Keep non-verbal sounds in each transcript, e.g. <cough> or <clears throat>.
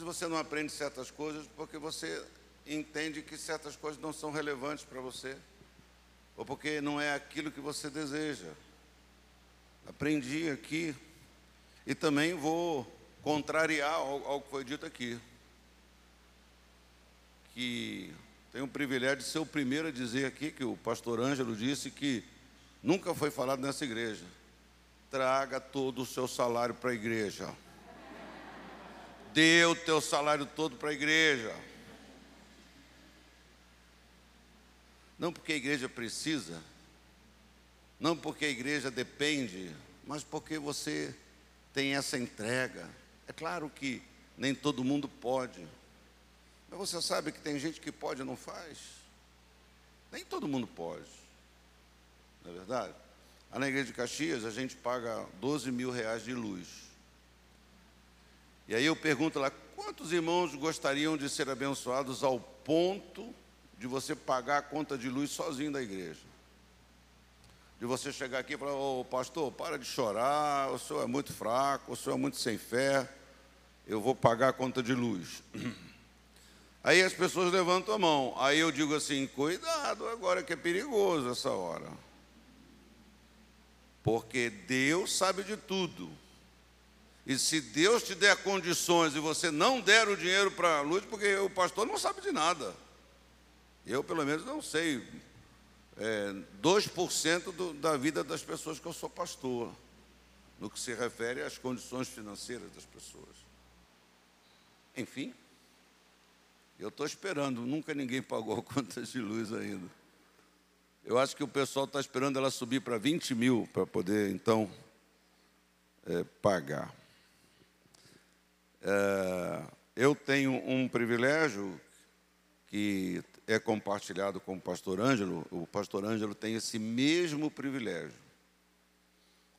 vezes você não aprende certas coisas porque você entende que certas coisas não são relevantes para você, ou porque não é aquilo que você deseja. Aprendi aqui e também vou contrariar algo que foi dito aqui. Que tenho o privilégio de ser o primeiro a dizer aqui que o pastor Ângelo disse que nunca foi falado nessa igreja. Traga todo o seu salário para a igreja. Dê o teu salário todo para a igreja. Não porque a igreja precisa, não porque a igreja depende, mas porque você tem essa entrega. É claro que nem todo mundo pode, mas você sabe que tem gente que pode e não faz. Nem todo mundo pode, não é verdade? Na igreja de Caxias a gente paga 12 mil reais de luz. E aí eu pergunto lá, quantos irmãos gostariam de ser abençoados ao ponto de você pagar a conta de luz sozinho da igreja? De você chegar aqui e falar, ô oh, pastor, para de chorar, o senhor é muito fraco, o senhor é muito sem fé, eu vou pagar a conta de luz. <clears throat> Aí as pessoas levantam a mão. Aí eu digo assim: cuidado agora que é perigoso essa hora. Porque Deus sabe de tudo. E se Deus te der condições e você não der o dinheiro para a luz, porque o pastor não sabe de nada. Eu, pelo menos, não sei. É, 2% do, da vida das pessoas que eu sou pastor, no que se refere às condições financeiras das pessoas. Enfim, eu estou esperando, nunca ninguém pagou contas de luz ainda. Eu acho que o pessoal está esperando ela subir para 20 mil para poder, então, é, pagar. É, eu tenho um privilégio que é compartilhado com o pastor Ângelo. O pastor Ângelo tem esse mesmo privilégio.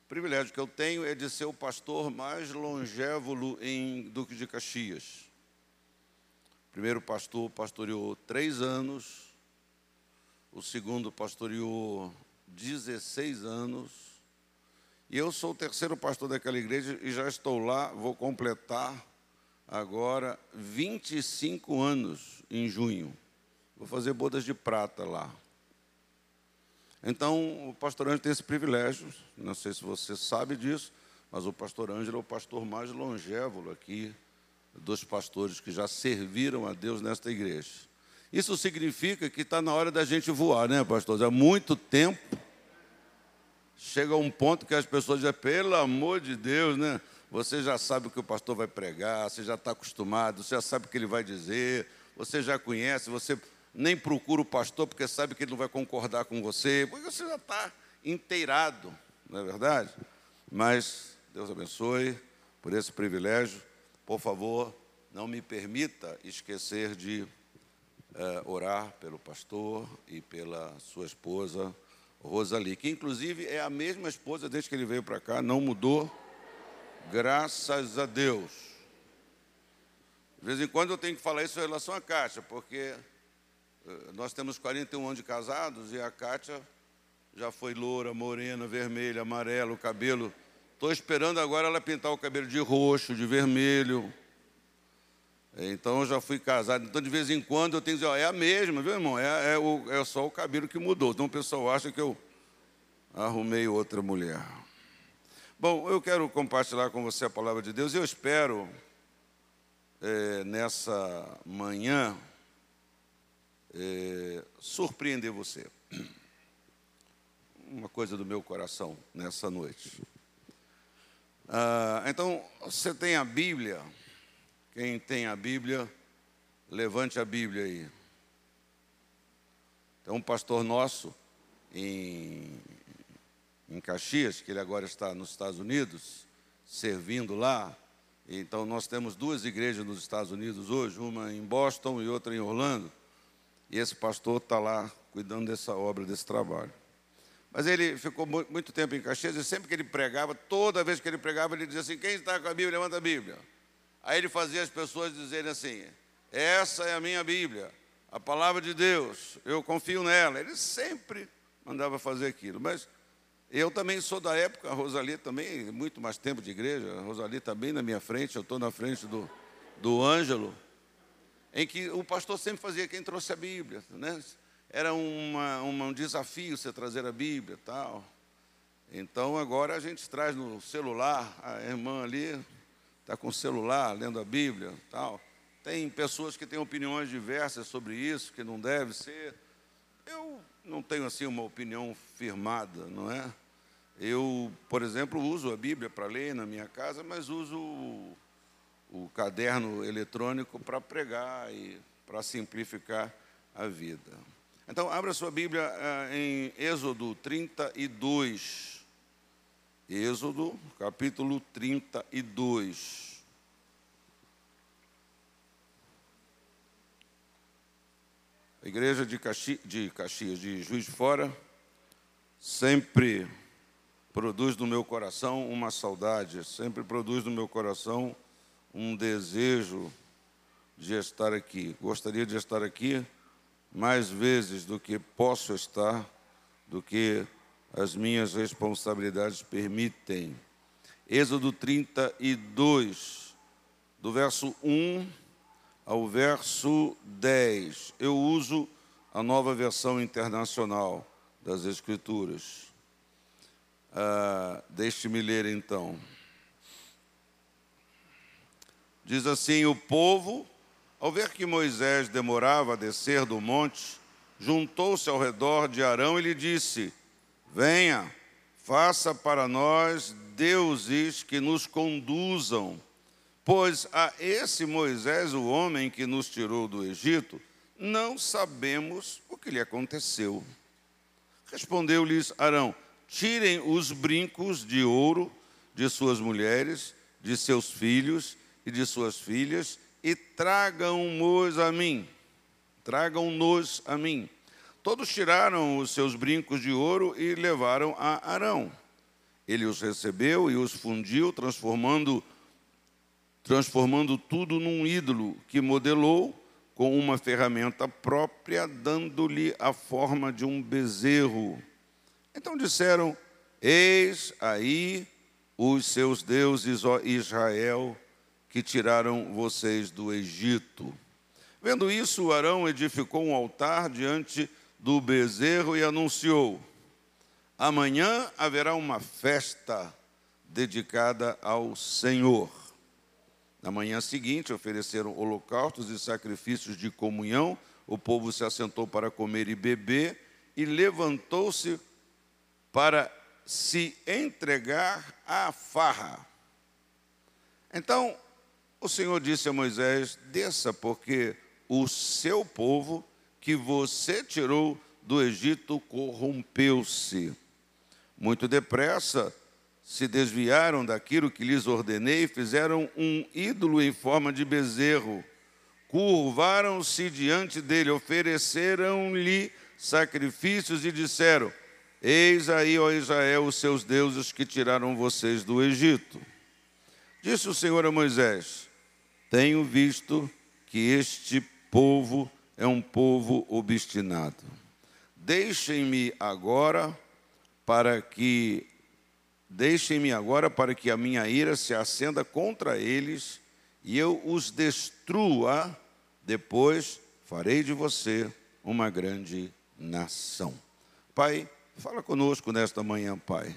O privilégio que eu tenho é de ser o pastor mais longevo em Duque de Caxias primeiro pastor pastoreou três anos, o segundo pastoreou 16 anos, e eu sou o terceiro pastor daquela igreja e já estou lá, vou completar agora 25 anos em junho. Vou fazer bodas de prata lá. Então, o pastor Ângelo tem esse privilégio, não sei se você sabe disso, mas o pastor Ângelo é o pastor mais longevo aqui dos pastores que já serviram a Deus nesta igreja. Isso significa que está na hora da gente voar, né, pastor? Há muito tempo. Chega um ponto que as pessoas dizem, pelo amor de Deus, né? Você já sabe o que o pastor vai pregar, você já está acostumado, você já sabe o que ele vai dizer, você já conhece, você nem procura o pastor porque sabe que ele não vai concordar com você, porque você já está inteirado, não é verdade? Mas Deus abençoe por esse privilégio. Por favor, não me permita esquecer de uh, orar pelo pastor e pela sua esposa, Rosali, que inclusive é a mesma esposa desde que ele veio para cá, não mudou, graças a Deus. De vez em quando eu tenho que falar isso em relação à Kátia, porque uh, nós temos 41 anos de casados e a Kátia já foi loura, morena, vermelha, amarela, o cabelo Estou esperando agora ela pintar o cabelo de roxo, de vermelho. Então eu já fui casado. Então de vez em quando eu tenho que dizer, ó, é a mesma, viu, irmão? É, é, o, é só o cabelo que mudou. Então o pessoal acha que eu arrumei outra mulher. Bom, eu quero compartilhar com você a palavra de Deus. Eu espero é, nessa manhã é, surpreender você. Uma coisa do meu coração nessa noite. Ah, então, você tem a Bíblia. Quem tem a Bíblia, levante a Bíblia aí. Tem um pastor nosso em, em Caxias, que ele agora está nos Estados Unidos, servindo lá. Então, nós temos duas igrejas nos Estados Unidos hoje, uma em Boston e outra em Orlando. E esse pastor está lá cuidando dessa obra, desse trabalho. Mas ele ficou muito tempo em Caxias e sempre que ele pregava, toda vez que ele pregava, ele dizia assim: quem está com a Bíblia, levanta a Bíblia. Aí ele fazia as pessoas dizerem assim: essa é a minha Bíblia, a palavra de Deus, eu confio nela. Ele sempre mandava fazer aquilo. Mas eu também sou da época, a Rosalie também, muito mais tempo de igreja, a Rosalie está bem na minha frente, eu estou na frente do, do Ângelo, em que o pastor sempre fazia quem trouxe a Bíblia, né? Era uma, uma, um desafio você trazer a Bíblia tal. Então agora a gente traz no celular, a irmã ali está com o celular lendo a Bíblia tal. Tem pessoas que têm opiniões diversas sobre isso, que não deve ser. Eu não tenho assim uma opinião firmada, não é? Eu, por exemplo, uso a Bíblia para ler na minha casa, mas uso o, caderno eletrônico para pregar e para simplificar a vida. Então, abra sua Bíblia uh, em Êxodo 32. Êxodo, capítulo 32. A igreja de, Caxi, de Caxias, de Juiz de Fora, sempre produz no meu coração uma saudade, sempre produz no meu coração um desejo de estar aqui. Gostaria de estar aqui mais vezes do que posso estar, do que as minhas responsabilidades permitem. Êxodo 32, do verso 1 ao verso 10. Eu uso a nova versão internacional das Escrituras. Ah, Deixe-me ler então. Diz assim: O povo, ao ver que Moisés demorava a descer do monte, juntou-se ao redor de Arão e lhe disse: Venha, faça para nós deuses que nos conduzam Pois a esse Moisés, o homem que nos tirou do Egito, não sabemos o que lhe aconteceu. Respondeu-lhes Arão: Tirem os brincos de ouro de suas mulheres, de seus filhos e de suas filhas e tragam-nos a mim. Tragam-nos a mim. Todos tiraram os seus brincos de ouro e levaram a Arão. Ele os recebeu e os fundiu, transformando transformando tudo num ídolo que modelou com uma ferramenta própria, dando-lhe a forma de um bezerro. Então disseram: Eis aí os seus deuses, ó Israel, que tiraram vocês do Egito. Vendo isso, Arão edificou um altar diante do bezerro e anunciou: Amanhã haverá uma festa dedicada ao Senhor. Na manhã seguinte, ofereceram holocaustos e sacrifícios de comunhão. O povo se assentou para comer e beber e levantou-se para se entregar à farra. Então, o Senhor disse a Moisés: Desça, porque o seu povo que você tirou do Egito corrompeu-se. Muito depressa, se desviaram daquilo que lhes ordenei, fizeram um ídolo em forma de bezerro, curvaram-se diante dele, ofereceram-lhe sacrifícios e disseram: Eis aí, ó Israel, os seus deuses que tiraram vocês do Egito. Disse o Senhor a Moisés: Tenho visto que este povo é um povo obstinado. Deixem-me agora para que Deixem-me agora para que a minha ira se acenda contra eles e eu os destrua, depois farei de você uma grande nação. Pai, fala conosco nesta manhã, Pai.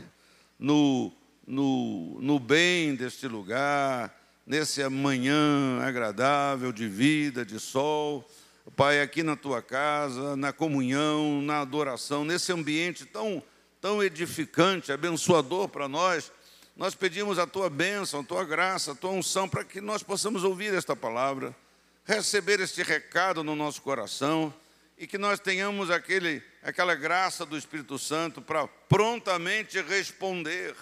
No, no, no bem deste lugar, nesse manhã agradável de vida, de sol, Pai, aqui na tua casa, na comunhão, na adoração, nesse ambiente tão tão edificante, abençoador para nós, nós pedimos a tua bênção, a tua graça, a tua unção, para que nós possamos ouvir esta palavra, receber este recado no nosso coração e que nós tenhamos aquele, aquela graça do Espírito Santo para prontamente responder,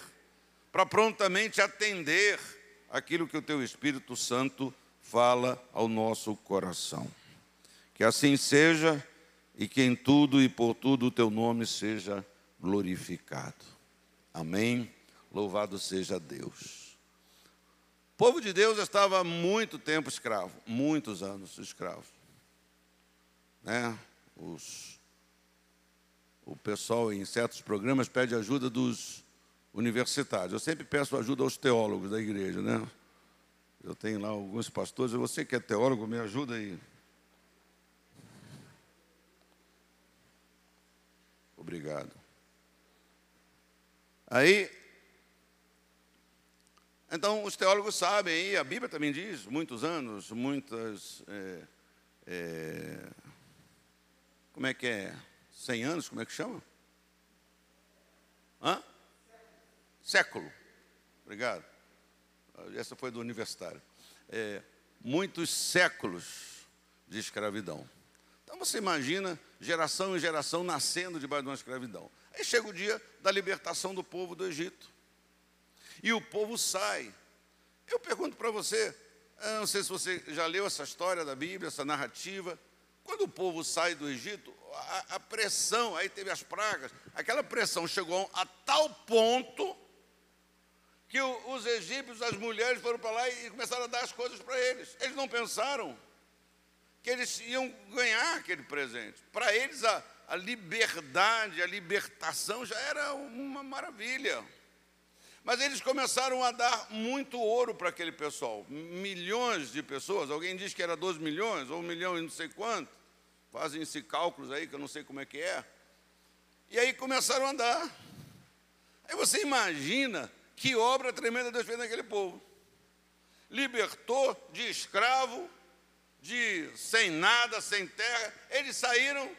para prontamente atender aquilo que o teu Espírito Santo fala ao nosso coração. Que assim seja e que em tudo e por tudo o teu nome seja glorificado. Amém? Louvado seja Deus. O povo de Deus estava há muito tempo escravo, muitos anos escravo. Né? Os, o pessoal em certos programas pede ajuda dos universitários. Eu sempre peço ajuda aos teólogos da igreja, né? Eu tenho lá alguns pastores, você que é teólogo, me ajuda aí. Obrigado. Aí, então os teólogos sabem, aí a Bíblia também diz, muitos anos, muitas. É, é, como é que é? 100 anos, como é que chama? Hã? Século. Obrigado. Essa foi do universitário. É, muitos séculos de escravidão. Então você imagina geração em geração nascendo debaixo de uma escravidão. Aí chega o dia da libertação do povo do Egito. E o povo sai. Eu pergunto para você, não sei se você já leu essa história da Bíblia, essa narrativa. Quando o povo sai do Egito, a, a pressão, aí teve as pragas, aquela pressão chegou a tal ponto que os egípcios, as mulheres foram para lá e começaram a dar as coisas para eles. Eles não pensaram que eles iam ganhar aquele presente. Para eles, a, a liberdade, a libertação já era uma maravilha. Mas eles começaram a dar muito ouro para aquele pessoal. Milhões de pessoas, alguém diz que era 12 milhões, ou um milhão e não sei quanto. Fazem-se cálculos aí que eu não sei como é que é. E aí começaram a andar. Aí você imagina que obra tremenda Deus fez naquele povo. Libertou de escravo, de sem nada, sem terra. Eles saíram,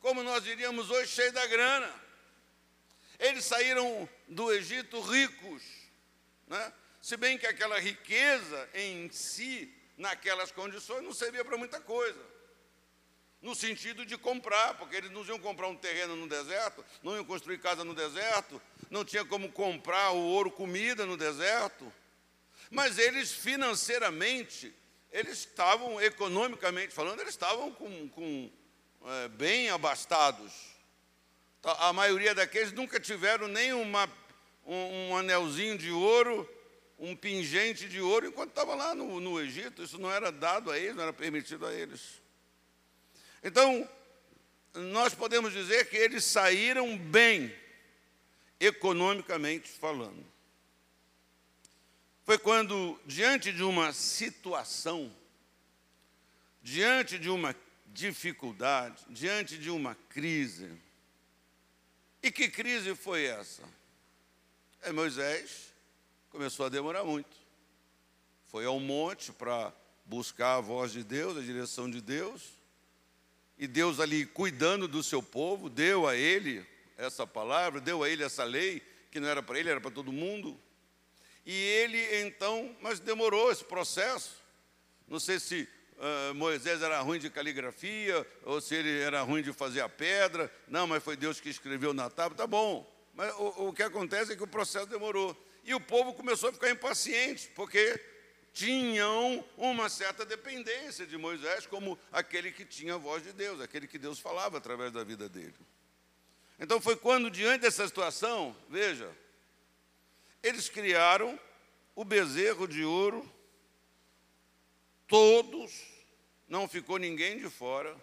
como nós diríamos hoje, cheios da grana. Eles saíram do Egito ricos. Né? Se bem que aquela riqueza em si, naquelas condições, não servia para muita coisa. No sentido de comprar, porque eles não iam comprar um terreno no deserto, não iam construir casa no deserto, não tinha como comprar o ouro, comida no deserto. Mas eles financeiramente, eles estavam, economicamente falando, eles estavam com, com é, bem abastados. Tá, a maioria daqueles nunca tiveram nem uma, um, um anelzinho de ouro, um pingente de ouro, enquanto estavam lá no, no Egito. Isso não era dado a eles, não era permitido a eles. Então, nós podemos dizer que eles saíram bem economicamente falando. Foi quando, diante de uma situação, diante de uma dificuldade, diante de uma crise, e que crise foi essa? É Moisés começou a demorar muito. Foi ao monte para buscar a voz de Deus, a direção de Deus. E Deus ali cuidando do seu povo, deu a ele essa palavra, deu a ele essa lei, que não era para ele, era para todo mundo. E ele então, mas demorou esse processo. Não sei se uh, Moisés era ruim de caligrafia, ou se ele era ruim de fazer a pedra. Não, mas foi Deus que escreveu na tábua, tá bom. Mas o, o que acontece é que o processo demorou. E o povo começou a ficar impaciente, porque tinham uma certa dependência de Moisés como aquele que tinha a voz de Deus, aquele que Deus falava através da vida dele. Então foi quando, diante dessa situação, veja, eles criaram o bezerro de ouro, todos, não ficou ninguém de fora,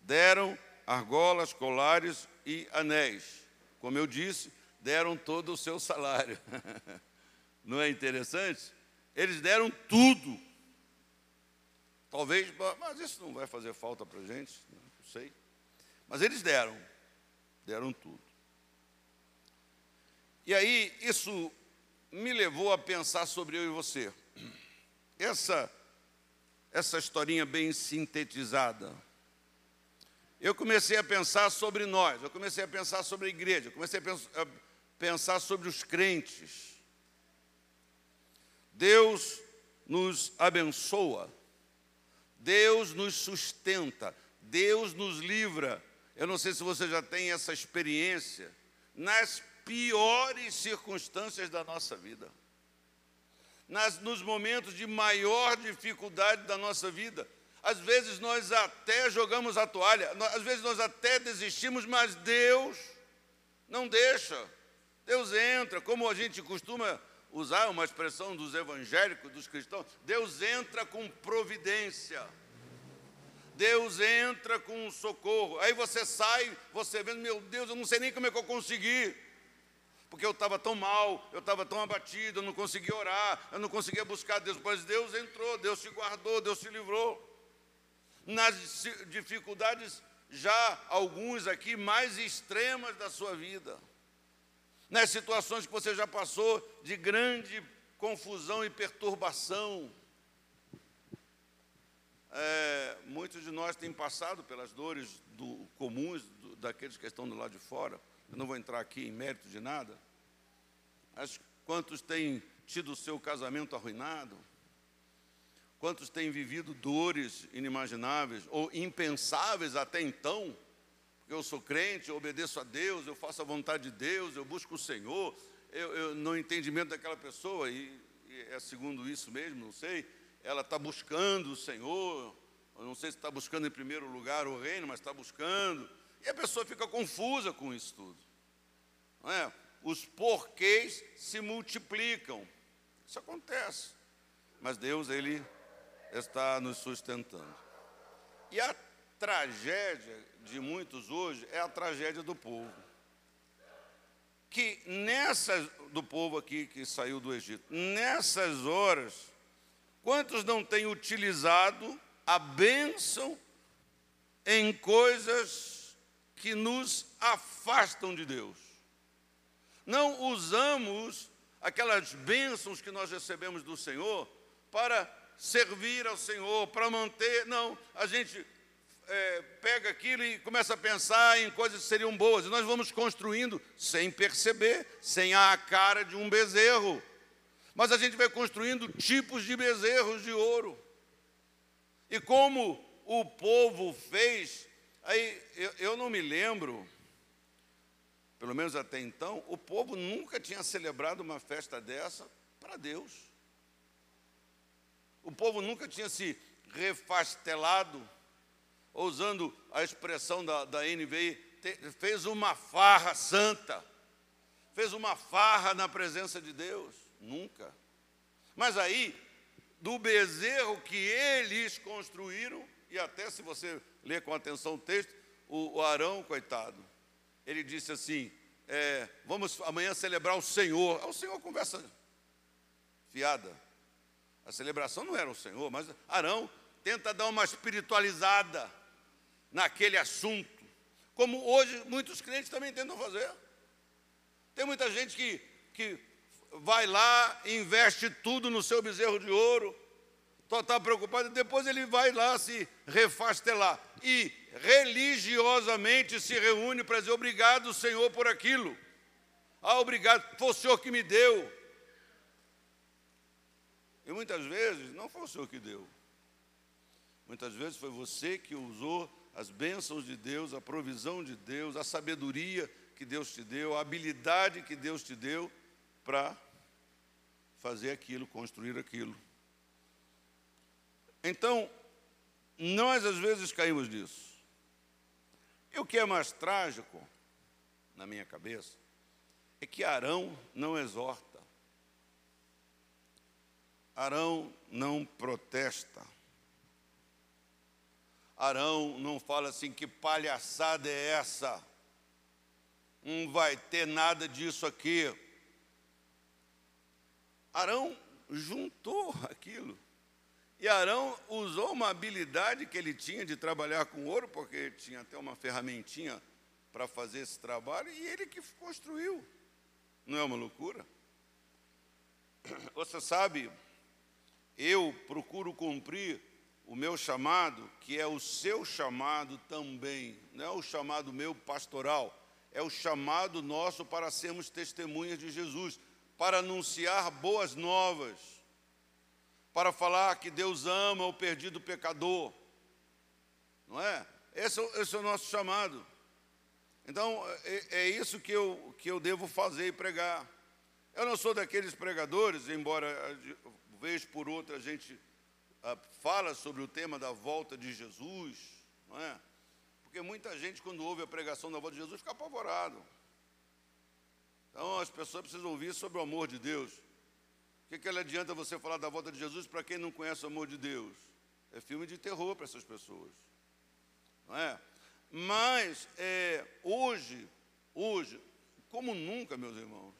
deram argolas, colares e anéis. Como eu disse, deram todo o seu salário. <laughs> Não é interessante? Eles deram tudo. Talvez, mas isso não vai fazer falta para a gente, não sei. Mas eles deram deram tudo. E aí, isso me levou a pensar sobre eu e você. Essa, essa historinha bem sintetizada. Eu comecei a pensar sobre nós, eu comecei a pensar sobre a igreja, eu comecei a pensar sobre os crentes. Deus nos abençoa, Deus nos sustenta, Deus nos livra eu não sei se você já tem essa experiência nas piores circunstâncias da nossa vida. Nas, nos momentos de maior dificuldade da nossa vida. Às vezes nós até jogamos a toalha, às vezes nós até desistimos, mas Deus não deixa. Deus entra, como a gente costuma usar uma expressão dos evangélicos, dos cristãos, Deus entra com providência. Deus entra com socorro. Aí você sai, você vendo, meu Deus, eu não sei nem como é que eu consegui. porque eu estava tão mal, eu estava tão abatido, eu não conseguia orar, eu não conseguia buscar Deus, mas Deus entrou, Deus te guardou, Deus te livrou. Nas dificuldades, já alguns aqui mais extremas da sua vida, nas situações que você já passou de grande confusão e perturbação. É, muitos de nós têm passado pelas dores do, comuns do, daqueles que estão do lado de fora. Eu não vou entrar aqui em mérito de nada. Mas quantos têm tido o seu casamento arruinado? Quantos têm vivido dores inimagináveis ou impensáveis até então? Eu sou crente, eu obedeço a Deus, eu faço a vontade de Deus, eu busco o Senhor. Eu, eu no entendimento daquela pessoa, e, e é segundo isso mesmo, não sei, ela está buscando o Senhor, não sei se está buscando em primeiro lugar o reino, mas está buscando. E a pessoa fica confusa com isso tudo. Não é? Os porquês se multiplicam. Isso acontece. Mas Deus, Ele está nos sustentando. E a tragédia de muitos hoje é a tragédia do povo. Que nessas, do povo aqui que saiu do Egito, nessas horas, quantos não têm utilizado a bênção em coisas que nos afastam de Deus? Não usamos aquelas bênçãos que nós recebemos do Senhor para servir ao Senhor, para manter. Não, a gente é, pega aquilo e começa a pensar em coisas que seriam boas. E nós vamos construindo sem perceber, sem a cara de um bezerro. Mas a gente vai construindo tipos de bezerros de ouro. E como o povo fez, aí eu, eu não me lembro, pelo menos até então, o povo nunca tinha celebrado uma festa dessa para Deus. O povo nunca tinha se refastelado, usando a expressão da, da NVI, te, fez uma farra santa, fez uma farra na presença de Deus. Nunca. Mas aí, do bezerro que eles construíram, e até se você ler com atenção o texto, o, o Arão, coitado, ele disse assim: é, vamos amanhã celebrar o Senhor. O Senhor conversa fiada. A celebração não era o Senhor, mas Arão tenta dar uma espiritualizada naquele assunto, como hoje muitos crentes também tentam fazer. Tem muita gente que, que vai lá, investe tudo no seu bezerro de ouro, está preocupado, depois ele vai lá se refastelar e religiosamente se reúne para dizer obrigado, Senhor, por aquilo. Ah, obrigado, foi o Senhor que me deu. E muitas vezes não foi o Senhor que deu. Muitas vezes foi você que usou as bênçãos de Deus, a provisão de Deus, a sabedoria que Deus te deu, a habilidade que Deus te deu para fazer aquilo, construir aquilo. Então, nós às vezes caímos nisso. E o que é mais trágico, na minha cabeça, é que Arão não exorta. Arão não protesta. Arão não fala assim: que palhaçada é essa? Não vai ter nada disso aqui. Arão juntou aquilo. E Arão usou uma habilidade que ele tinha de trabalhar com ouro, porque tinha até uma ferramentinha para fazer esse trabalho, e ele que construiu. Não é uma loucura? Você sabe eu procuro cumprir o meu chamado, que é o seu chamado também, não é o chamado meu pastoral, é o chamado nosso para sermos testemunhas de Jesus, para anunciar boas novas, para falar que Deus ama o perdido pecador, não é? Esse, é esse é o nosso chamado. Então, é, é isso que eu, que eu devo fazer e pregar. Eu não sou daqueles pregadores, embora vez por outra a gente fala sobre o tema da volta de Jesus, não é? Porque muita gente, quando ouve a pregação da volta de Jesus, fica apavorado. Então as pessoas precisam ouvir sobre o amor de Deus. O que, que adianta você falar da volta de Jesus para quem não conhece o amor de Deus? É filme de terror para essas pessoas. Não é? Mas é, hoje, hoje, como nunca, meus irmãos.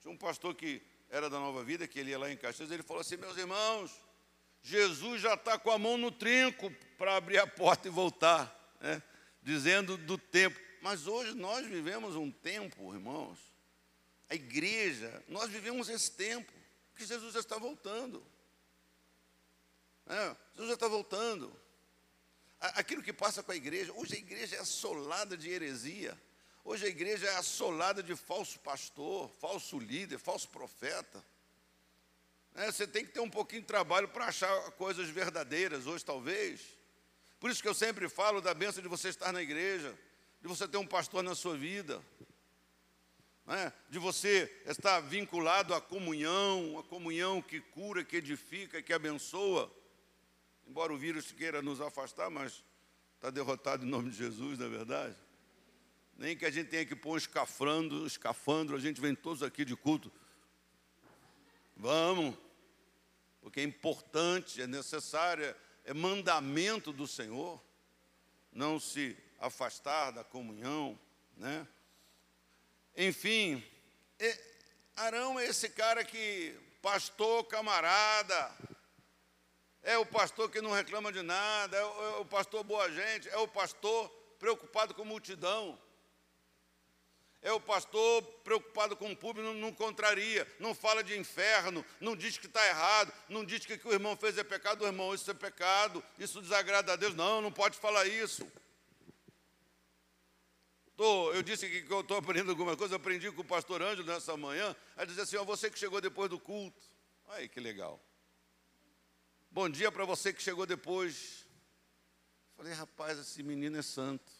Tinha um pastor que era da Nova Vida, que ele ia lá em Caxias, ele falou assim: meus irmãos, Jesus já está com a mão no trinco para abrir a porta e voltar, né? dizendo do tempo. Mas hoje nós vivemos um tempo, irmãos, a igreja, nós vivemos esse tempo, que Jesus já está voltando. É, Jesus já está voltando. Aquilo que passa com a igreja, hoje a igreja é assolada de heresia. Hoje a igreja é assolada de falso pastor, falso líder, falso profeta. É, você tem que ter um pouquinho de trabalho para achar coisas verdadeiras hoje, talvez. Por isso que eu sempre falo da benção de você estar na igreja, de você ter um pastor na sua vida, né? de você estar vinculado à comunhão, a comunhão que cura, que edifica, que abençoa. Embora o vírus queira nos afastar, mas está derrotado em nome de Jesus, não é verdade? Nem que a gente tenha que pôr um escafandro, escafandro, a gente vem todos aqui de culto. Vamos, porque é importante, é necessário, é mandamento do Senhor não se afastar da comunhão, né? Enfim, Arão é esse cara que, pastor camarada, é o pastor que não reclama de nada, é o, é pastor boa gente, é o pastor preocupado com multidão. É o pastor preocupado com o público, não, não contraria, não fala de inferno, não diz que está errado, não diz que o que o irmão fez é pecado, o irmão, isso é pecado, isso desagrada a Deus. Não, não pode falar isso. Tô, eu disse que eu estou aprendendo alguma coisa, aprendi com o pastor Ângelo nessa manhã, a dizer assim, ó, você que chegou depois do culto. Aí que legal. Bom dia para você que chegou depois. Falei, rapaz, esse menino é santo.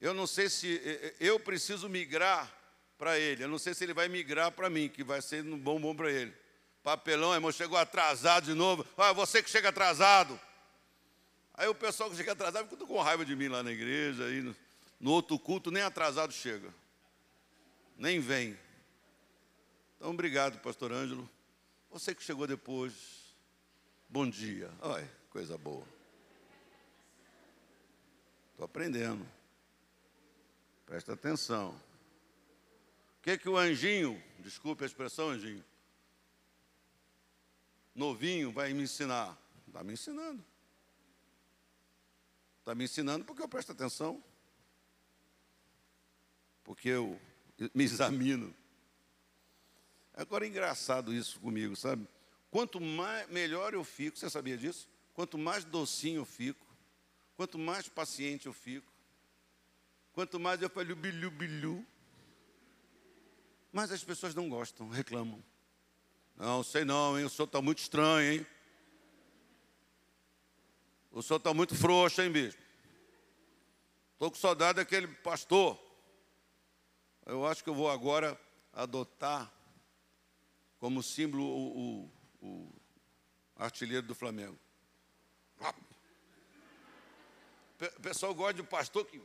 Eu não sei se eu preciso migrar para ele. Eu não sei se ele vai migrar para mim, que vai ser um bom bom para ele. Papelão, irmão, chegou atrasado de novo. Ah, você que chega atrasado. Aí o pessoal que chega atrasado fica com raiva de mim lá na igreja. Aí no, no outro culto nem atrasado chega. Nem vem. Então, obrigado, pastor Ângelo. Você que chegou depois. Bom dia. Olha, coisa boa. Estou aprendendo. Presta atenção. O que, que o anjinho, desculpe a expressão, anjinho, novinho, vai me ensinar? Está me ensinando. Está me ensinando porque eu presto atenção. Porque eu me examino. Agora é engraçado isso comigo, sabe? Quanto mais melhor eu fico, você sabia disso? Quanto mais docinho eu fico, quanto mais paciente eu fico, Quanto mais eu falo bilu, bilu, mas as pessoas não gostam, reclamam. Não, sei não, hein? O senhor está muito estranho, hein? O senhor está muito frouxo, hein, bicho? Estou com saudade daquele pastor. Eu acho que eu vou agora adotar como símbolo o, o, o artilheiro do Flamengo. O pessoal gosta de pastor que.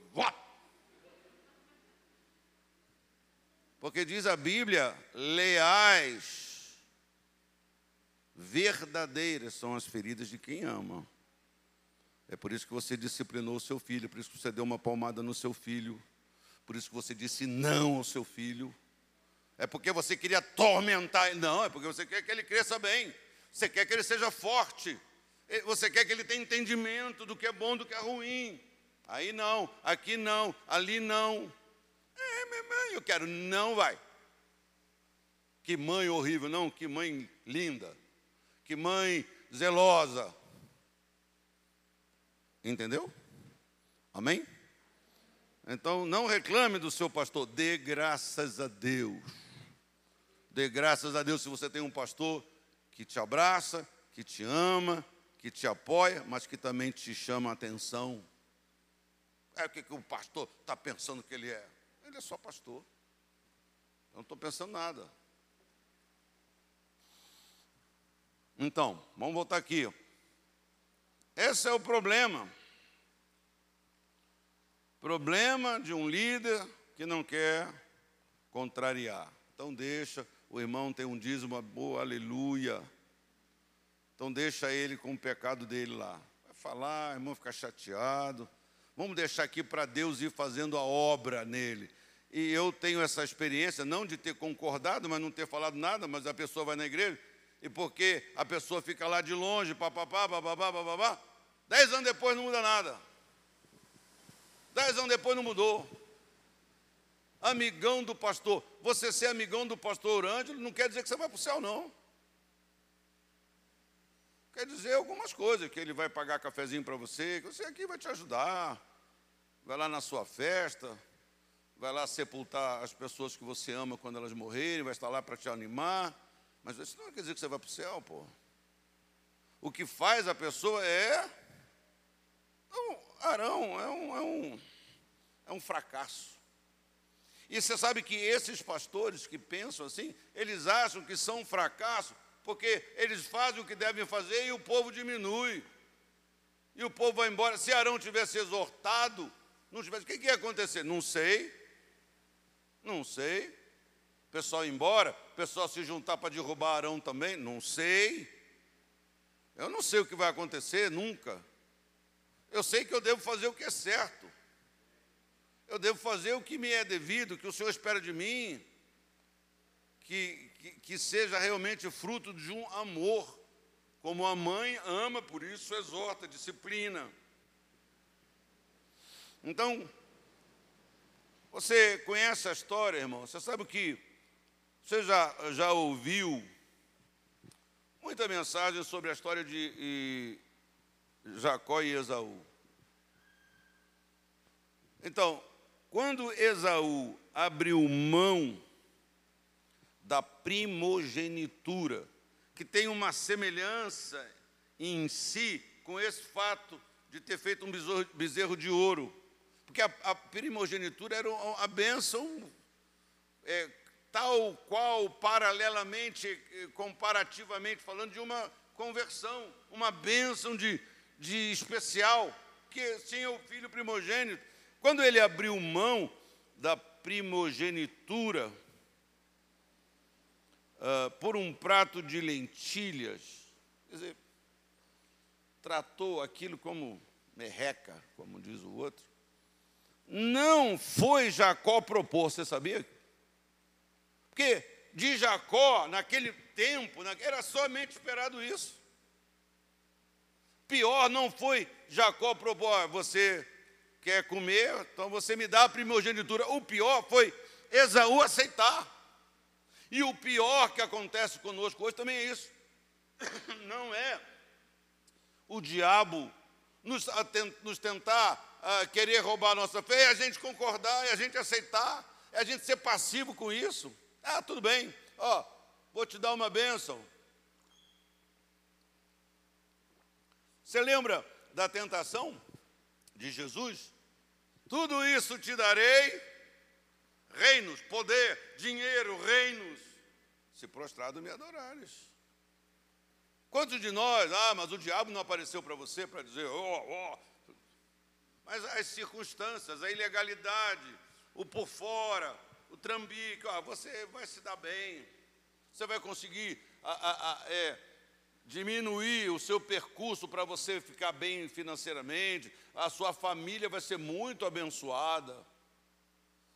Porque diz a Bíblia: leais, verdadeiras são as feridas de quem ama. É por isso que você disciplinou o seu filho, por isso que você deu uma palmada no seu filho, por isso que você disse não ao seu filho. É porque você queria atormentar ele. Não, é porque você quer que ele cresça bem. Você quer que ele seja forte. Você quer que ele tenha entendimento do que é bom, do que é ruim. Aí não, aqui não, ali não. É, minha mãe, eu quero. Não vai. Que mãe horrível, não, que mãe linda. Que mãe zelosa. Entendeu? Amém? Então, não reclame do seu pastor, dê graças a Deus. Dê graças a Deus se você tem um pastor que te abraça, que te ama, que te apoia, mas que também te chama a atenção. É o que, que o pastor está pensando que ele é. Ele é só pastor. Eu não estou pensando nada. Então, vamos voltar aqui. Esse é o problema. Problema de um líder que não quer contrariar. Então deixa, o irmão tem um dízimo, boa, aleluia. Então deixa ele com o pecado dele lá. Vai falar, o irmão fica chateado. Vamos deixar aqui para Deus ir fazendo a obra nele. E eu tenho essa experiência, não de ter concordado, mas não ter falado nada, mas a pessoa vai na igreja, e porque a pessoa fica lá de longe, papapá, bababá, bababá, dez anos depois não muda nada. Dez anos depois não mudou. Amigão do pastor. Você ser amigão do pastor Ângelo não quer dizer que você vai para o céu, não. Quer dizer algumas coisas, que ele vai pagar cafezinho para você, que você aqui vai te ajudar, vai lá na sua festa, vai lá sepultar as pessoas que você ama quando elas morrerem, vai estar lá para te animar. Mas isso não quer dizer que você vai para o céu, pô. O que faz a pessoa é. Um Arão é um, é, um, é um fracasso. E você sabe que esses pastores que pensam assim, eles acham que são um fracasso porque eles fazem o que devem fazer e o povo diminui. E o povo vai embora. Se Arão tivesse exortado, não tivesse, o que, que ia acontecer? Não sei. Não sei. O pessoal ir embora, o pessoal se juntar para derrubar Arão também? Não sei. Eu não sei o que vai acontecer nunca. Eu sei que eu devo fazer o que é certo. Eu devo fazer o que me é devido, o que o Senhor espera de mim que, que, que seja realmente fruto de um amor, como a mãe ama, por isso exorta, disciplina. Então, você conhece a história, irmão? Você sabe o que? Você já, já ouviu muita mensagem sobre a história de e, Jacó e Esaú. Então, quando Esaú abriu mão da primogenitura, que tem uma semelhança em si com esse fato de ter feito um bezerro de ouro. Porque a, a primogenitura era a bênção é, tal qual, paralelamente, comparativamente falando, de uma conversão, uma bênção de, de especial, que tinha o filho primogênito. Quando ele abriu mão da primogenitura, uh, por um prato de lentilhas. Quer dizer, tratou aquilo como merreca, como diz o outro. Não foi Jacó propor, você sabia? Porque de Jacó, naquele tempo, era somente esperado isso. Pior não foi Jacó propor, você quer comer, então você me dá a primogenitura. O pior foi Esaú aceitar. E o pior que acontece conosco hoje também é isso. <coughs> Não é o diabo nos, nos tentar uh, querer roubar a nossa fé, é a gente concordar, é a gente aceitar, é a gente ser passivo com isso. Ah, tudo bem, ó, vou te dar uma bênção. Você lembra da tentação de Jesus? Tudo isso te darei reinos, poder, dinheiro, reinos, se prostrado me adorares. Quantos de nós, ah, mas o diabo não apareceu para você para dizer, ó, oh, ó. Oh. Mas as circunstâncias, a ilegalidade, o por fora, o trambique, ó, você vai se dar bem, você vai conseguir a, a, a, é, diminuir o seu percurso para você ficar bem financeiramente, a sua família vai ser muito abençoada.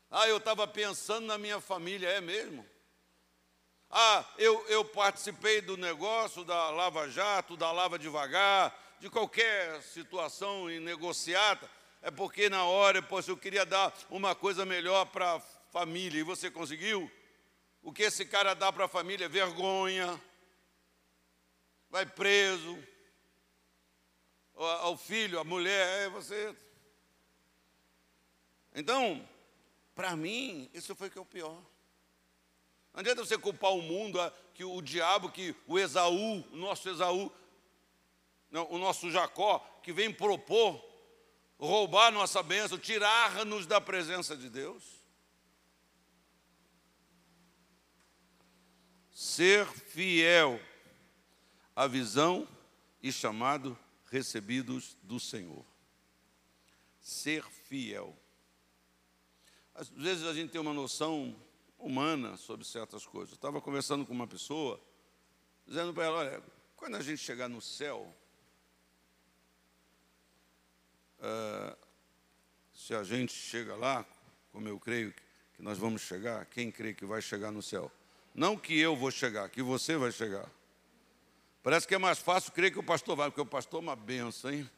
Ah, eu estava pensando na minha família, é mesmo? Ah, eu, eu participei do negócio da Lava Jato, da Lava Devagar, de qualquer situação negociada, é porque na hora, poxa, eu queria dar uma coisa melhor para a família, e você conseguiu? O que esse cara dá para a família? Vergonha, vai preso, ao filho, a mulher, é você. Então, para mim, isso foi que é o pior. Não adianta você culpar o mundo, que o diabo, que o Esaú, o nosso Esaú, não, o nosso Jacó, que vem propor roubar nossa bênção, tirar-nos da presença de Deus. Ser fiel à visão e chamado recebidos do Senhor. Ser fiel. Às vezes a gente tem uma noção humana sobre certas coisas. Eu estava conversando com uma pessoa, dizendo para ela: olha, quando a gente chegar no céu, uh, se a gente chega lá, como eu creio que nós vamos chegar? Quem crê que vai chegar no céu? Não que eu vou chegar, que você vai chegar. Parece que é mais fácil crer que o pastor vai, porque o pastor é uma benção, hein?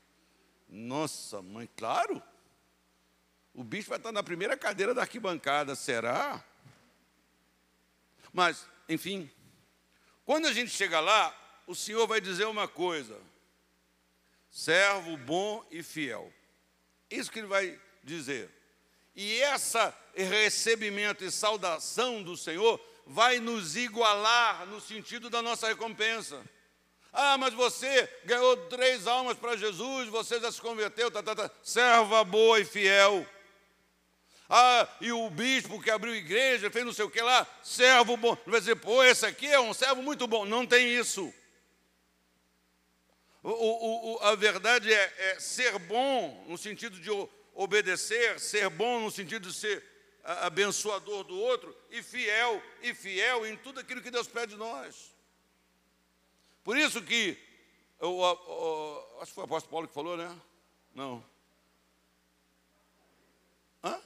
Nossa, mãe, claro. O bicho vai estar na primeira cadeira da arquibancada, será? Mas, enfim, quando a gente chega lá, o Senhor vai dizer uma coisa: servo bom e fiel. Isso que ele vai dizer. E esse recebimento e saudação do Senhor vai nos igualar no sentido da nossa recompensa. Ah, mas você ganhou três almas para Jesus, você já se converteu, tá, tá, tá. serva boa e fiel. Ah, e o bispo que abriu igreja, fez não sei o que lá, servo bom. Vai dizer, pô, esse aqui é um servo muito bom. Não tem isso. O, o, o, a verdade é, é, ser bom no sentido de obedecer, ser bom no sentido de ser abençoador do outro, e fiel, e fiel em tudo aquilo que Deus pede de nós. Por isso que, eu, eu, acho que foi o apóstolo Paulo que falou, né? Não. Hã?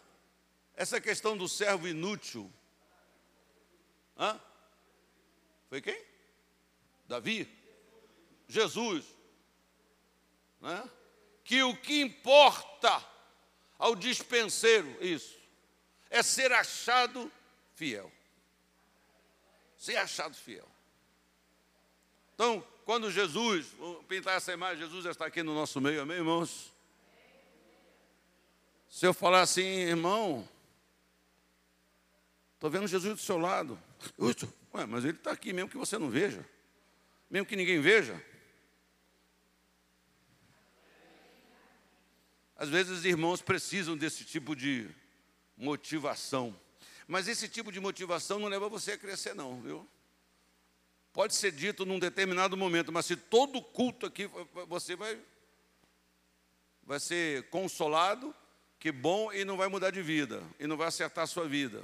Essa questão do servo inútil. Hã? Foi quem? Davi? Jesus. Né? Que o que importa ao dispenseiro, isso, é ser achado fiel. Ser achado fiel. Então, quando Jesus, vou pintar essa imagem, Jesus já está aqui no nosso meio, amém, irmãos? Se eu falar assim, irmão, Estou vendo Jesus do seu lado. Ué, mas ele está aqui mesmo que você não veja. Mesmo que ninguém veja. Às vezes os irmãos precisam desse tipo de motivação. Mas esse tipo de motivação não leva você a crescer, não, viu? Pode ser dito num determinado momento, mas se todo culto aqui você vai, vai ser consolado, que bom, e não vai mudar de vida, e não vai acertar a sua vida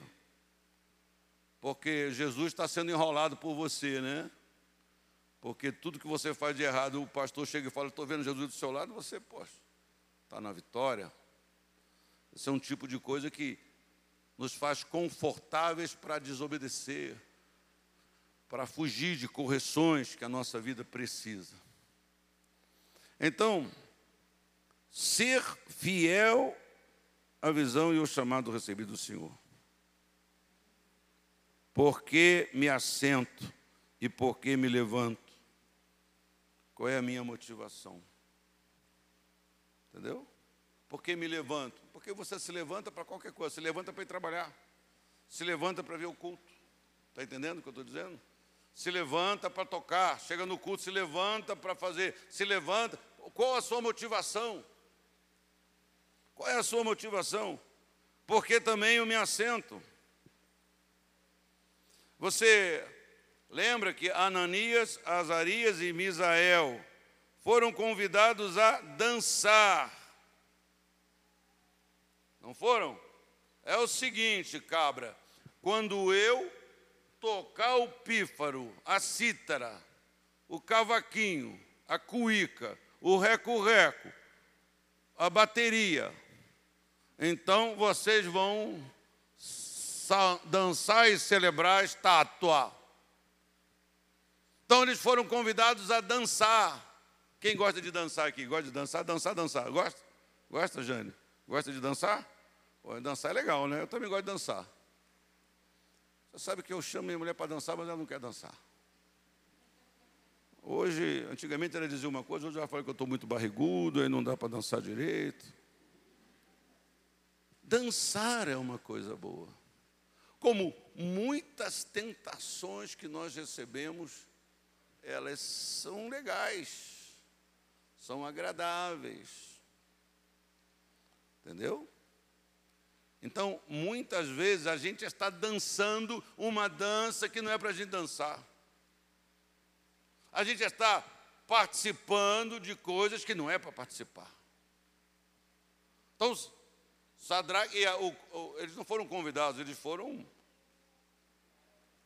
porque Jesus está sendo enrolado por você, né? Porque tudo que você faz de errado, o pastor chega e fala: Estou vendo Jesus do seu lado, você, poxa, está na vitória. Esse é um tipo de coisa que nos faz confortáveis para desobedecer, para fugir de correções que a nossa vida precisa. Então, ser fiel à visão e ao chamado recebido do Senhor. Por que me assento e por que me levanto? Qual é a minha motivação? Entendeu? Por que me levanto? Porque você se levanta para qualquer coisa, se levanta para ir trabalhar, se levanta para ver o culto. Está entendendo o que eu estou dizendo? Se levanta para tocar, chega no culto, se levanta para fazer, se levanta. Qual a sua motivação? Qual é a sua motivação? Porque também eu me assento. Você lembra que Ananias, Azarias e Misael foram convidados a dançar. Não foram? É o seguinte, cabra, quando eu tocar o pífaro, a cítara, o cavaquinho, a cuíca, o reco-reco, a bateria, então vocês vão dançar e celebrar a estátua. Então eles foram convidados a dançar. Quem gosta de dançar aqui? Gosta de dançar? Dançar, dançar. Gosta? Gosta, Jane? Gosta de dançar? Pô, dançar é legal, né? Eu também gosto de dançar. Você sabe que eu chamo minha mulher para dançar, mas ela não quer dançar. Hoje, antigamente ela dizia uma coisa, hoje ela fala que eu estou muito barrigudo, aí não dá para dançar direito. Dançar é uma coisa boa como muitas tentações que nós recebemos, elas são legais, são agradáveis. Entendeu? Então, muitas vezes a gente está dançando uma dança que não é para a gente dançar. A gente está participando de coisas que não é para participar. Então, Sadraque, eles não foram convidados, eles foram.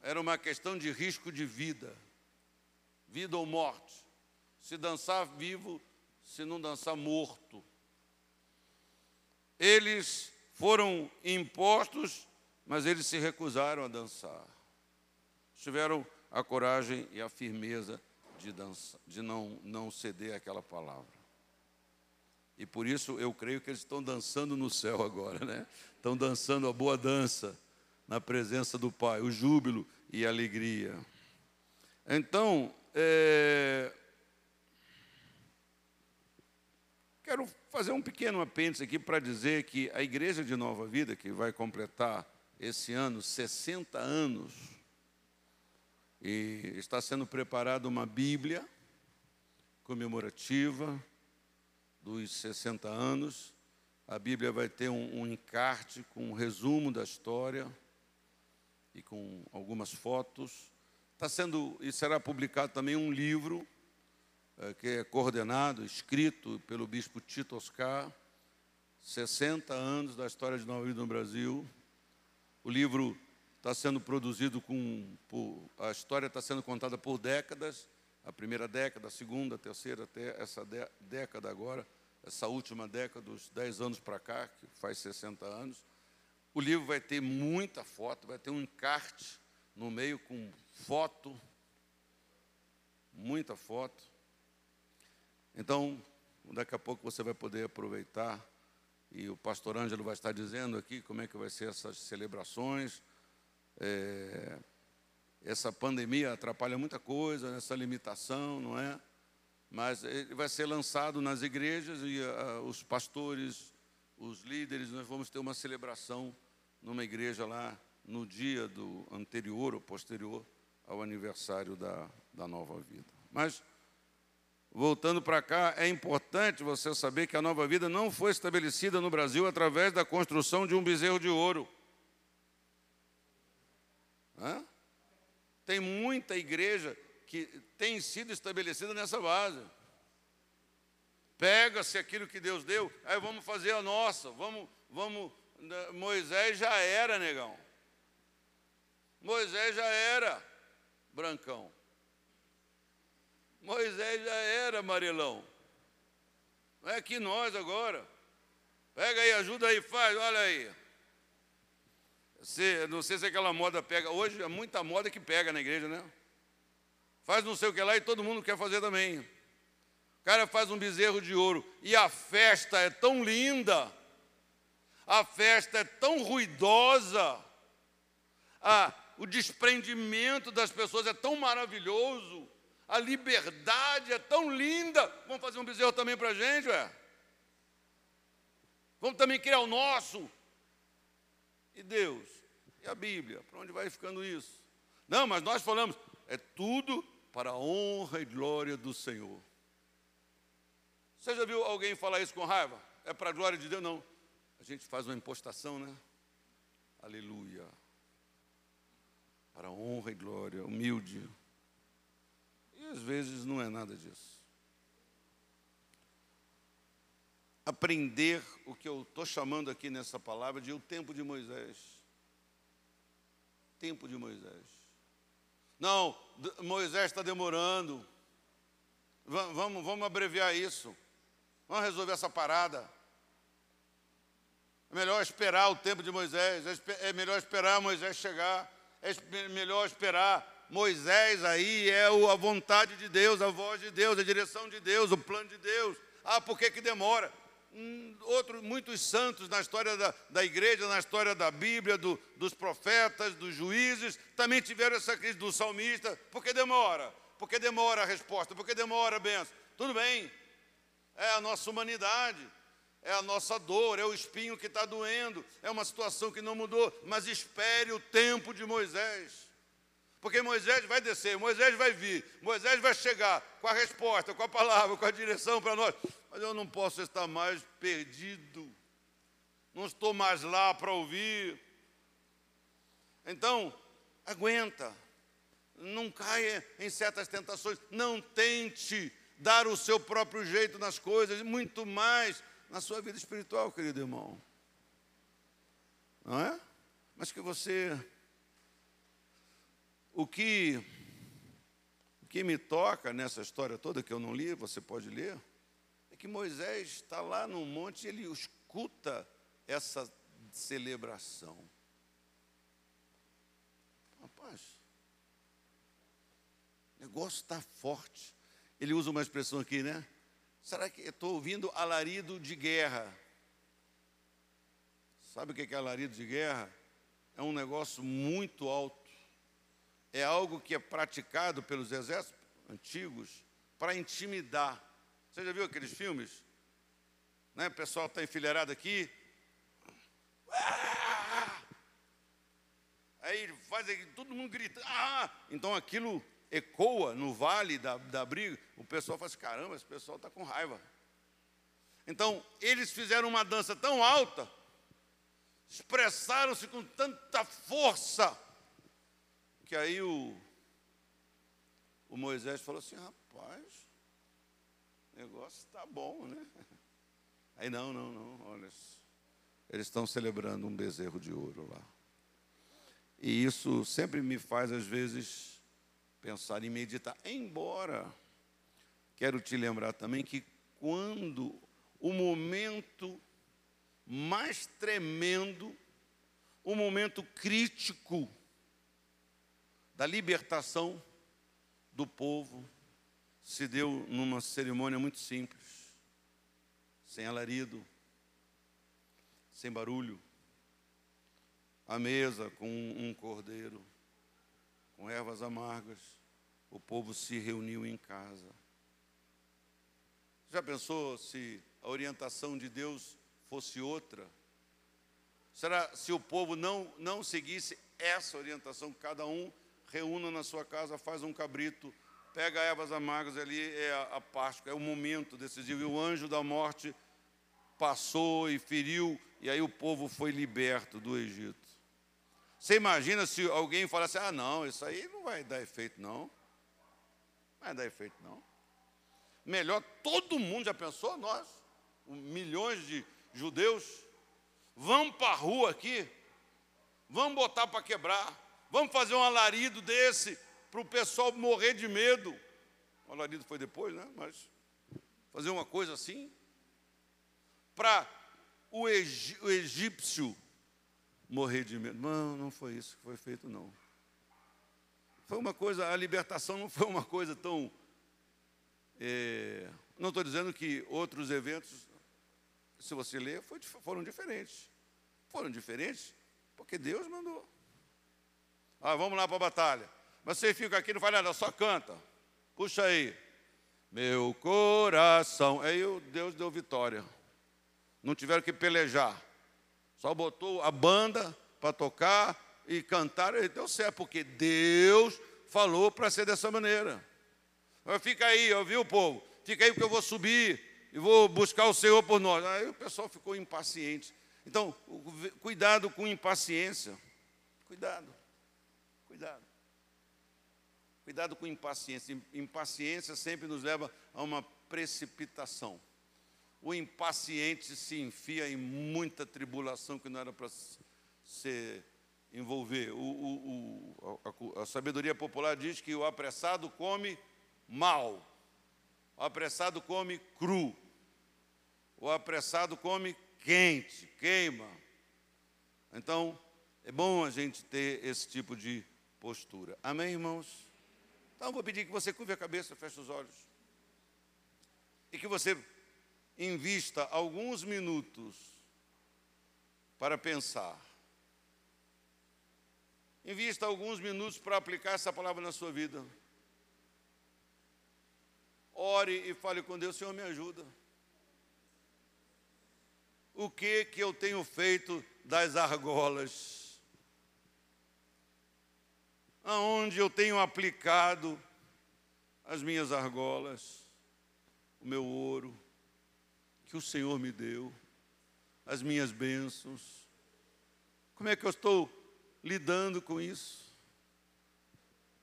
Era uma questão de risco de vida, vida ou morte. Se dançar vivo, se não dançar morto. Eles foram impostos mas eles se recusaram a dançar. Tiveram a coragem e a firmeza de, dançar, de não, não ceder àquela palavra. E por isso eu creio que eles estão dançando no céu agora, né? Estão dançando a boa dança na presença do Pai, o júbilo e a alegria. Então, é... quero fazer um pequeno apêndice aqui para dizer que a Igreja de Nova Vida, que vai completar esse ano 60 anos, e está sendo preparada uma Bíblia comemorativa dos 60 anos. A Bíblia vai ter um, um encarte com um resumo da história e com algumas fotos. Está sendo e será publicado também um livro que é coordenado, escrito pelo bispo Tito Oscar, 60 anos da história de Nova Vida no Brasil. O livro está sendo produzido com. Por, a história está sendo contada por décadas a primeira década, a segunda, a terceira, até essa década agora, essa última década, dos 10 anos para cá, que faz 60 anos. O livro vai ter muita foto, vai ter um encarte no meio com foto, muita foto. Então, daqui a pouco você vai poder aproveitar e o pastor Ângelo vai estar dizendo aqui como é que vai ser essas celebrações. É, essa pandemia atrapalha muita coisa, essa limitação, não é? Mas ele vai ser lançado nas igrejas e uh, os pastores, os líderes, nós vamos ter uma celebração numa igreja lá no dia do anterior ou posterior ao aniversário da, da nova vida. Mas Voltando para cá, é importante você saber que a nova vida não foi estabelecida no Brasil através da construção de um bezerro de ouro. Hã? Tem muita igreja que tem sido estabelecida nessa base. Pega-se aquilo que Deus deu, aí vamos fazer a nossa, vamos, vamos. Né, Moisés já era, negão. Moisés já era, brancão. Moisés já era amarelão. Não é que nós agora. Pega aí, ajuda aí, faz, olha aí. Não sei se aquela moda pega. Hoje é muita moda que pega na igreja, né? Faz não sei o que lá e todo mundo quer fazer também. O cara faz um bezerro de ouro e a festa é tão linda, a festa é tão ruidosa, a, o desprendimento das pessoas é tão maravilhoso a liberdade é tão linda. Vamos fazer um bezerro também para a gente, ué? Vamos também criar o nosso. E Deus? E a Bíblia? Para onde vai ficando isso? Não, mas nós falamos, é tudo para a honra e glória do Senhor. Você já viu alguém falar isso com raiva? É para a glória de Deus? Não. A gente faz uma impostação, né? Aleluia. Para a honra e glória, humilde às vezes não é nada disso. Aprender o que eu estou chamando aqui nessa palavra de o tempo de Moisés. Tempo de Moisés. Não, Moisés está demorando. Vamos, vamos abreviar isso. Vamos resolver essa parada. É melhor esperar o tempo de Moisés. É melhor esperar Moisés chegar. É melhor esperar Moisés aí é a vontade de Deus, a voz de Deus, a direção de Deus, o plano de Deus. Ah, por que, que demora? Hum, outros, muitos santos na história da, da igreja, na história da Bíblia, do, dos profetas, dos juízes, também tiveram essa crise do salmista. Por que demora? Por que demora a resposta? Por que demora a benção? Tudo bem, é a nossa humanidade, é a nossa dor, é o espinho que está doendo, é uma situação que não mudou, mas espere o tempo de Moisés. Porque Moisés vai descer, Moisés vai vir, Moisés vai chegar com a resposta, com a palavra, com a direção para nós. Mas eu não posso estar mais perdido, não estou mais lá para ouvir. Então, aguenta, não caia em certas tentações, não tente dar o seu próprio jeito nas coisas, muito mais na sua vida espiritual, querido irmão. Não é? Mas que você o que, o que me toca nessa história toda, que eu não li, você pode ler, é que Moisés está lá no monte e ele escuta essa celebração. rapaz, o negócio está forte. Ele usa uma expressão aqui, né? Será que estou ouvindo alarido de guerra? Sabe o que é alarido de guerra? É um negócio muito alto. É algo que é praticado pelos exércitos antigos para intimidar. Você já viu aqueles filmes? Né? O pessoal está enfileirado aqui. Aí faz todo mundo grita. Ah! Então aquilo ecoa no vale da, da briga. O pessoal fala assim: caramba, esse pessoal está com raiva. Então, eles fizeram uma dança tão alta, expressaram-se com tanta força, que aí o, o Moisés falou assim: rapaz, o negócio está bom, né? <laughs> Aí, não, não, não, olha, eles estão celebrando um bezerro de ouro lá. E isso sempre me faz, às vezes, pensar e meditar. Embora, quero te lembrar também que quando o momento mais tremendo, o momento crítico da libertação do povo se deu numa cerimônia muito simples sem alarido, sem barulho, a mesa com um cordeiro, com ervas amargas, o povo se reuniu em casa. Já pensou se a orientação de Deus fosse outra? Será se o povo não, não seguisse essa orientação, cada um reúna na sua casa, faz um cabrito, pega ervas amargas ali, é a, Páscoa, é o momento decisivo. E o anjo da morte passou e feriu, e aí o povo foi liberto do Egito. Você imagina se alguém falasse: ah, não, isso aí não vai dar efeito, não. Não vai dar efeito, não. Melhor, todo mundo já pensou, nós, milhões de judeus, vamos para a rua aqui, vamos botar para quebrar, vamos fazer um alarido desse para o pessoal morrer de medo. O alarido foi depois, né? Mas fazer uma coisa assim, para o, egípcio morrer de medo. Não, não foi isso que foi feito, não. Foi uma coisa, a libertação não foi uma coisa tão. É, não estou dizendo que outros eventos, se você ler, foram diferentes. Foram diferentes porque Deus mandou. Ah, vamos lá para a batalha. Mas você fica aqui, não faz nada, só canta. Puxa aí. Meu coração. Aí Deus deu vitória. Não tiveram que pelejar. Só botou a banda para tocar e cantar e deu certo, porque Deus falou para ser dessa maneira. Fica aí, ouviu, povo? Fica aí porque eu vou subir e vou buscar o Senhor por nós. Aí o pessoal ficou impaciente. Então, cuidado com impaciência. Cuidado. Cuidado. Cuidado com impaciência. Impaciência sempre nos leva a uma precipitação. O impaciente se enfia em muita tribulação que não era para se envolver. O, o, o, a, a sabedoria popular diz que o apressado come mal, o apressado come cru, o apressado come quente, queima. Então, é bom a gente ter esse tipo de postura. Amém, irmãos? Então, vou pedir que você curve a cabeça, feche os olhos. E que você invista alguns minutos para pensar. Invista alguns minutos para aplicar essa palavra na sua vida. Ore e fale com Deus, Senhor, me ajuda. O que que eu tenho feito das argolas? Aonde eu tenho aplicado as minhas argolas, o meu ouro, que o Senhor me deu, as minhas bênçãos. Como é que eu estou lidando com isso?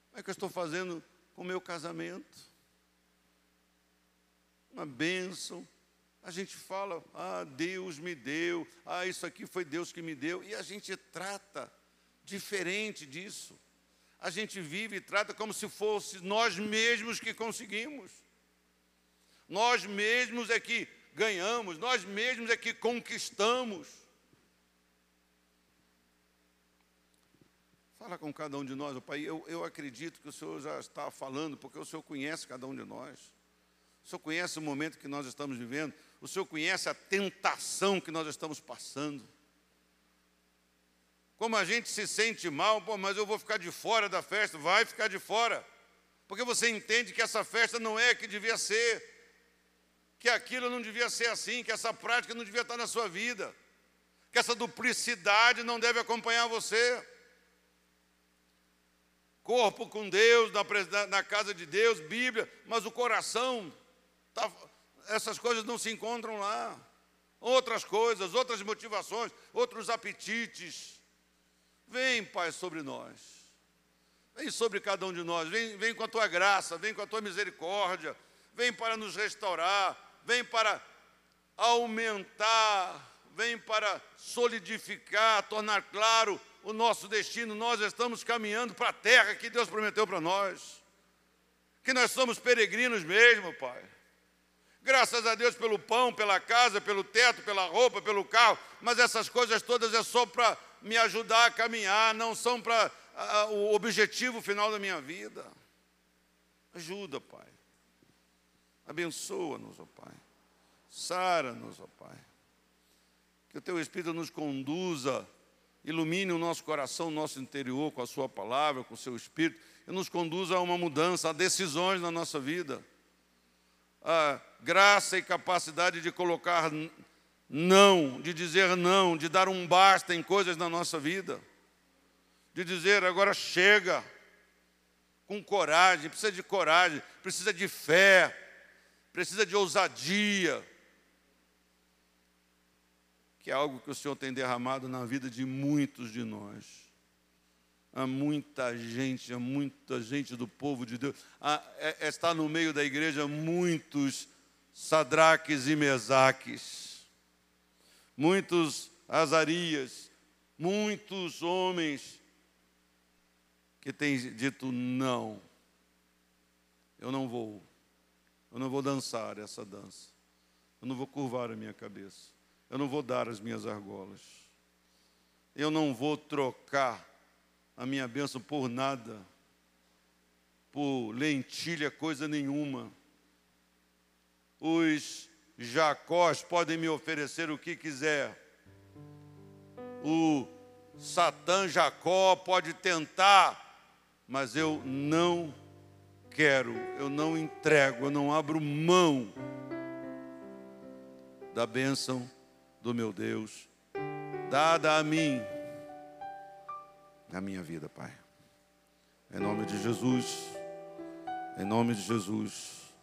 Como é que eu estou fazendo com o meu casamento? Uma bênção. A gente fala, ah, Deus me deu, ah, isso aqui foi Deus que me deu, e a gente trata diferente disso. A gente vive e trata como se fosse nós mesmos que conseguimos. Nós mesmos é que ganhamos, nós mesmos é que conquistamos. Fala com cada um de nós, oh, Pai. Eu, eu acredito que o Senhor já está falando, porque o Senhor conhece cada um de nós. O Senhor conhece o momento que nós estamos vivendo. O Senhor conhece a tentação que nós estamos passando. Como a gente se sente mal, pô, mas eu vou ficar de fora da festa. Vai ficar de fora. Porque você entende que essa festa não é que devia ser. Que aquilo não devia ser assim. Que essa prática não devia estar na sua vida. Que essa duplicidade não deve acompanhar você corpo com Deus, na, na casa de Deus, Bíblia, mas o coração, tá, essas coisas não se encontram lá. Outras coisas, outras motivações, outros apetites. Vem, Pai, sobre nós. Vem sobre cada um de nós. Vem, vem com a tua graça, vem com a tua misericórdia. Vem para nos restaurar. Vem para aumentar. Vem para solidificar, tornar claro o nosso destino, nós estamos caminhando para a terra que Deus prometeu para nós. Que nós somos peregrinos mesmo, Pai. Graças a Deus pelo pão, pela casa, pelo teto, pela roupa, pelo carro, mas essas coisas todas é só para me ajudar a caminhar, não são para o objetivo final da minha vida. Ajuda, Pai. Abençoa-nos, ó Pai. Sara-nos, ó Pai. Que o Teu Espírito nos conduza ilumine o nosso coração, o nosso interior com a Sua palavra, com o Seu Espírito, e nos conduza a uma mudança, a decisões na nossa vida. A graça e capacidade de colocar não, de dizer não, de dar um basta em coisas na nossa vida, de dizer agora chega, com coragem, precisa de coragem, precisa de fé, precisa de ousadia que é algo que o Senhor tem derramado na vida de muitos de nós. Há muita gente, há muita gente do povo de Deus. É, é está no meio da igreja muitos sadraques e mesaques, muitos azarias, muitos homens que têm dito não. Eu não vou. Eu não vou dançar essa dança. Eu não vou curvar a minha cabeça. Eu não vou dar as minhas argolas. Eu não vou trocar a minha bênção por nada, por lentilha, coisa nenhuma. Os Jacós podem me oferecer o que quiser. O Satã Jacó pode tentar, mas eu não quero, eu não entrego, eu não abro mão da bênção do meu Deus, dada a mim, na minha vida, Pai. Em nome de Jesus, em nome de Jesus,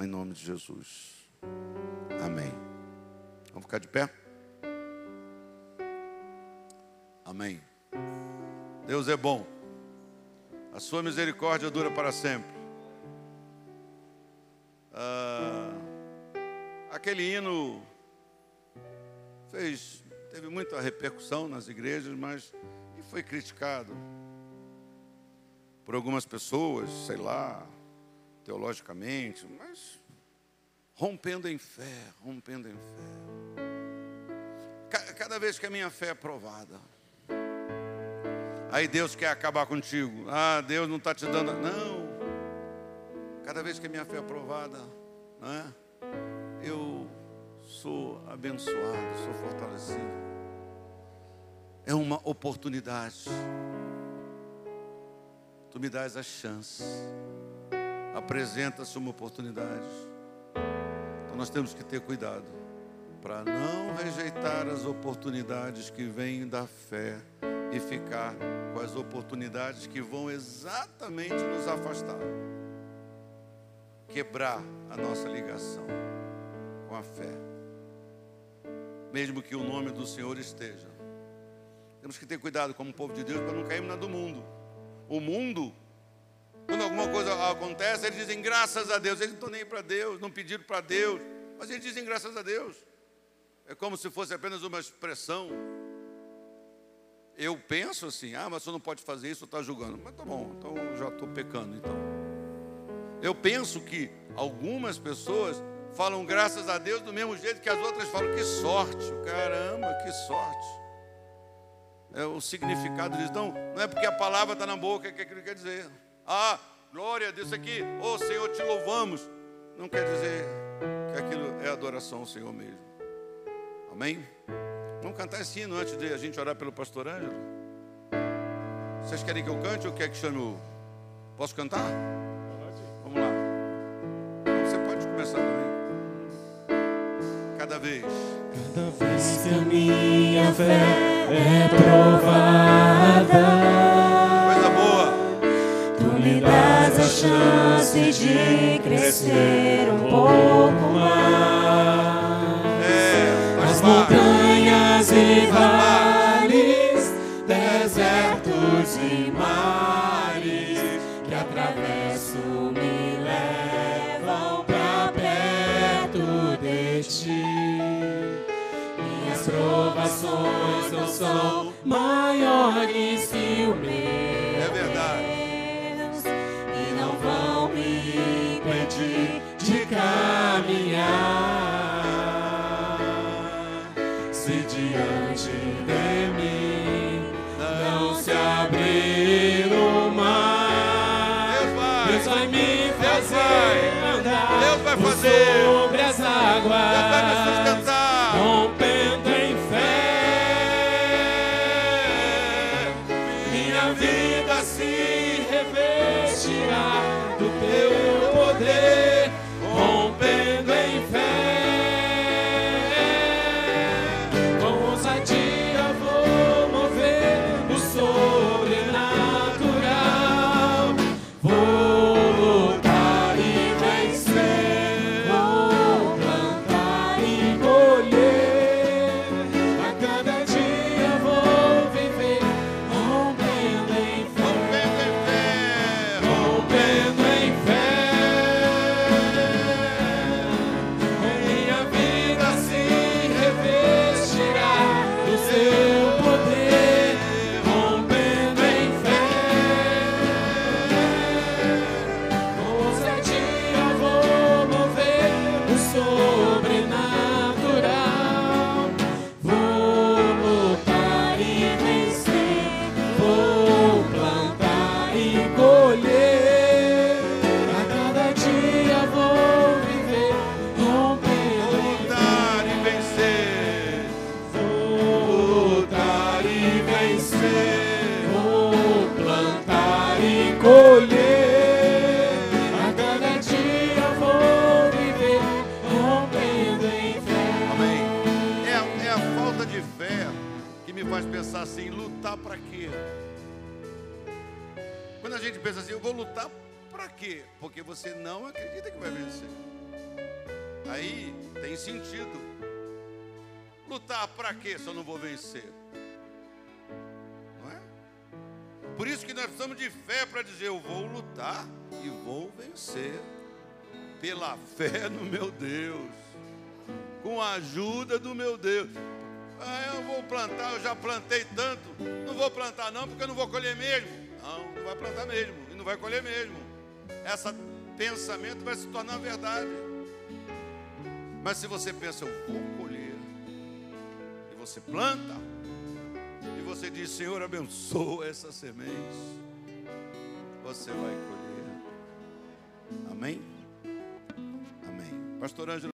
em nome de Jesus. Amém. Vamos ficar de pé? Amém. Deus é bom. A sua misericórdia dura para sempre. Ah, aquele hino fez, teve muita repercussão nas igrejas, mas e foi criticado por algumas pessoas, sei lá, teologicamente, mas rompendo em fé, rompendo em fé. Cada vez que a minha fé é provada, aí Deus quer acabar contigo. Ah, Deus não está te dando. Não. Cada vez que a minha fé é provada, né, eu sou abençoado, sou fortalecido. É uma oportunidade. Tu me dás a chance. Apresenta-se uma oportunidade. Nós temos que ter cuidado para não rejeitar as oportunidades que vêm da fé e ficar com as oportunidades que vão exatamente nos afastar. Quebrar a nossa ligação com a fé mesmo que o nome do Senhor esteja. Temos que ter cuidado como povo de Deus para não cairmos na do mundo. O mundo, quando alguma coisa acontece, eles dizem graças a Deus. Eles não estão nem para Deus, não pediram para Deus, mas eles dizem graças a Deus. É como se fosse apenas uma expressão. Eu penso assim, ah, mas você não pode fazer isso, está julgando. Mas tá bom, então já estou pecando então. Eu penso que algumas pessoas falam graças a Deus do mesmo jeito que as outras falam. Que sorte, caramba, que sorte. é o significado disso. Então, não é porque a palavra está na boca que aquilo quer dizer. Ah, glória a Deus aqui, oh Senhor, te louvamos. Não quer dizer que aquilo é adoração ao Senhor mesmo. Amém? Vamos cantar esse hino antes de a gente orar pelo pastor Ângelo? Vocês querem que eu cante ou quer que chame o... Posso cantar? Vamos lá. Você pode começar também. Cada vez. Cada vez que a minha fé é provada, me dás a chance de crescer um pouco mais. É, As montanhas e vales, desertos e mares que atravesso me levam pra perto de ti. Minhas provações não são maiores que o dizer: eu vou lutar e vou vencer. Pela fé no meu Deus com a ajuda do meu Deus. Ah, eu vou plantar, eu já plantei tanto. Não vou plantar não, porque eu não vou colher mesmo. Não, não vai plantar mesmo e não vai colher mesmo. Esse pensamento vai se tornar verdade. Mas se você pensa, eu vou colher, e você planta, e você diz, Senhor, abençoa essa semente, você vai colher. Amém? Amém. Pastor Ângelo.